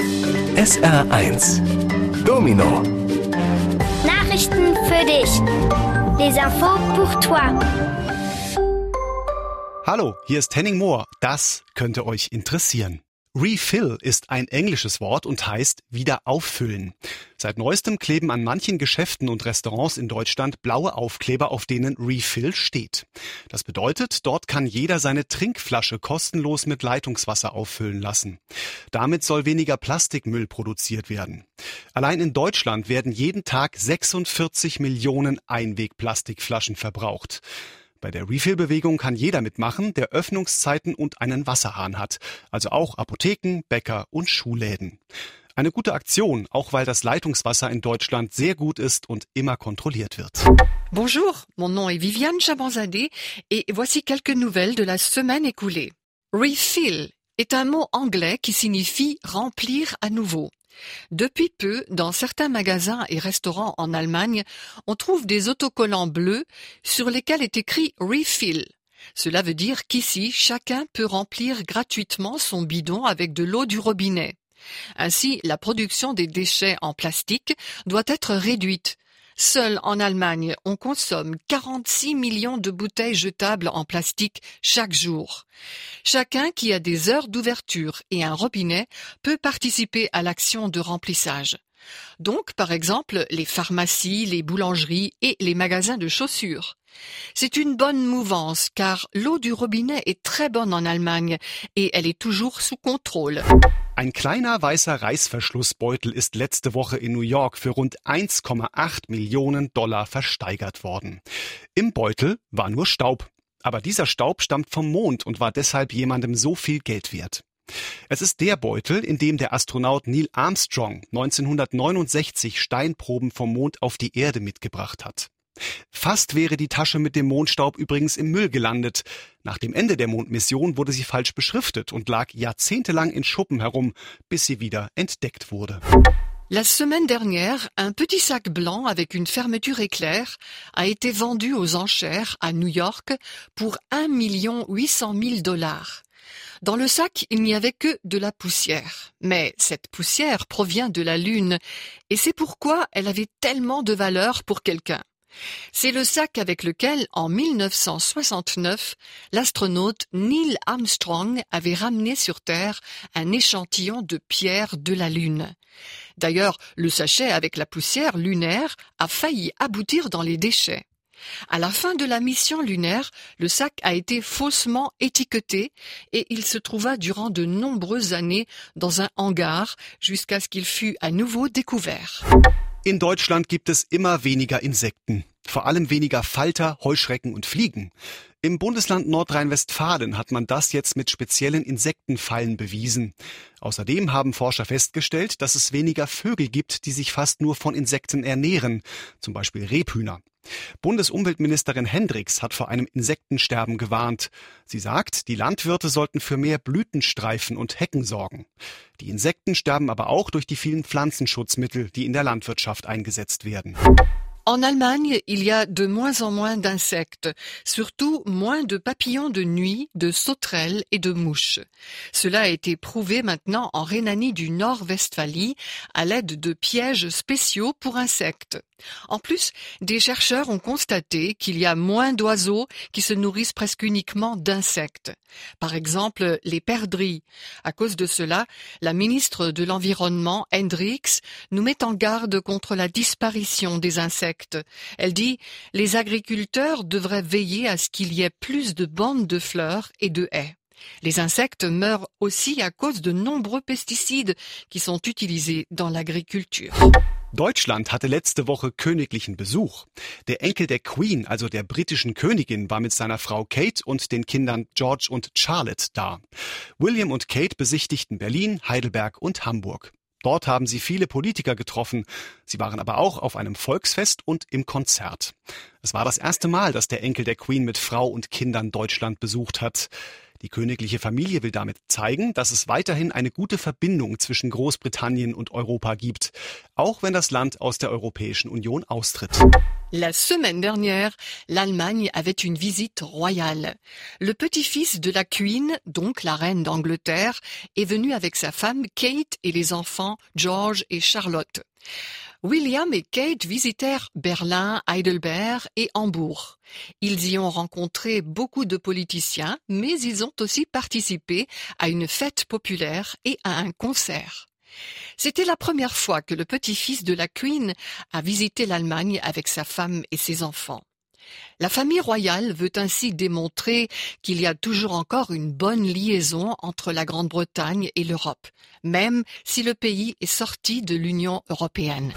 SR1 Domino Nachrichten für dich. Les infos pour toi. Hallo, hier ist Henning Mohr. Das könnte euch interessieren. Refill ist ein englisches Wort und heißt wieder auffüllen. Seit neuestem kleben an manchen Geschäften und Restaurants in Deutschland blaue Aufkleber, auf denen Refill steht. Das bedeutet, dort kann jeder seine Trinkflasche kostenlos mit Leitungswasser auffüllen lassen. Damit soll weniger Plastikmüll produziert werden. Allein in Deutschland werden jeden Tag 46 Millionen Einwegplastikflaschen verbraucht. Bei der Refill-Bewegung kann jeder mitmachen, der Öffnungszeiten und einen Wasserhahn hat, also auch Apotheken, Bäcker und Schuhläden. Eine gute Aktion, auch weil das Leitungswasser in Deutschland sehr gut ist und immer kontrolliert wird. Bonjour, mon nom est Viviane Chabanzadeh et voici quelques nouvelles de la semaine écoulée. Refill est un mot anglais qui signifie remplir à nouveau. Depuis peu, dans certains magasins et restaurants en Allemagne, on trouve des autocollants bleus sur lesquels est écrit Refill. Cela veut dire qu'ici, chacun peut remplir gratuitement son bidon avec de l'eau du robinet. Ainsi, la production des déchets en plastique doit être réduite. Seul en Allemagne, on consomme 46 millions de bouteilles jetables en plastique chaque jour. Chacun qui a des heures d'ouverture et un robinet peut participer à l'action de remplissage. Donc, par exemple, les pharmacies, les boulangeries et les magasins de chaussures. C'est une bonne mouvance car l'eau du robinet est très bonne en Allemagne et elle est toujours sous contrôle. Ein kleiner weißer Reißverschlussbeutel ist letzte Woche in New York für rund 1,8 Millionen Dollar versteigert worden. Im Beutel war nur Staub. Aber dieser Staub stammt vom Mond und war deshalb jemandem so viel Geld wert. Es ist der Beutel, in dem der Astronaut Neil Armstrong 1969 Steinproben vom Mond auf die Erde mitgebracht hat. Fast wäre die Tasche mit dem Mondstaub übrigens im Müll gelandet. Nach dem Ende der Mondmission wurde sie falsch beschriftet und lag jahrzehntelang in Schuppen herum, bis sie wieder entdeckt wurde. La semaine dernière, un petit sac blanc avec une fermeture éclair a été vendu aux enchères à New York pour 1 800 000 dollars. Dans le sac, il n'y avait que de la poussière. Mais cette poussière provient de la Lune, et c'est pourquoi elle avait tellement de valeur pour quelqu'un. C'est le sac avec lequel, en 1969, l'astronaute Neil Armstrong avait ramené sur Terre un échantillon de pierre de la Lune. D'ailleurs, le sachet avec la poussière lunaire a failli aboutir dans les déchets. À la fin de la mission lunaire, le sac a été faussement étiqueté et il se trouva durant de nombreuses années dans un hangar jusqu'à ce qu'il fût à nouveau découvert. In Deutschland gibt es immer weniger Insekten, vor allem weniger Falter, Heuschrecken und Fliegen. Im Bundesland Nordrhein-Westfalen hat man das jetzt mit speziellen Insektenfallen bewiesen. Außerdem haben Forscher festgestellt, dass es weniger Vögel gibt, die sich fast nur von Insekten ernähren, zum Beispiel Rebhühner. Bundesumweltministerin Hendricks hat vor einem Insektensterben gewarnt. Sie sagt, die Landwirte sollten für mehr Blütenstreifen und Hecken sorgen. Die Insekten sterben aber auch durch die vielen Pflanzenschutzmittel, die in der Landwirtschaft eingesetzt werden. En Allemagne, il y a de moins en moins d'insectes, surtout moins de papillons de nuit, de sauterelles et de mouches. Cela a été prouvé maintenant en Rhénanie du Nord-Westphalie à l'aide de pièges spéciaux pour insectes. En plus, des chercheurs ont constaté qu'il y a moins d'oiseaux qui se nourrissent presque uniquement d'insectes. Par exemple, les perdrix. À cause de cela, la ministre de l'Environnement, Hendricks, nous met en garde contre la disparition des insectes. Elle dit les agriculteurs devraient veiller à ce qu'il y ait plus de bandes de fleurs et de haies. Les insectes meurent aussi à cause de nombreux pesticides qui sont utilisés dans l'agriculture. Deutschland hatte letzte Woche königlichen Besuch. Der Enkel der Queen, also der britischen Königin, war mit seiner Frau Kate und den Kindern George und Charlotte da. William und Kate besichtigten Berlin, Heidelberg und Hamburg. Dort haben sie viele Politiker getroffen. Sie waren aber auch auf einem Volksfest und im Konzert. Es war das erste Mal, dass der Enkel der Queen mit Frau und Kindern Deutschland besucht hat. Die königliche Familie will damit zeigen, dass es weiterhin eine gute Verbindung zwischen Großbritannien und Europa gibt, auch wenn das Land aus der Europäischen Union austritt. La semaine dernière, l'Allemagne avait une visite royale. Le petit-fils de la Queen, donc la reine d'Angleterre, est venu avec sa femme Kate et les enfants George et Charlotte. William et Kate visitèrent Berlin, Heidelberg et Hambourg. Ils y ont rencontré beaucoup de politiciens, mais ils ont aussi participé à une fête populaire et à un concert. C'était la première fois que le petit-fils de la Queen a visité l'Allemagne avec sa femme et ses enfants. La famille royale veut ainsi démontrer qu'il y a toujours encore une bonne liaison entre la Grande-Bretagne et l'Europe, même si le pays est sorti de l'Union européenne.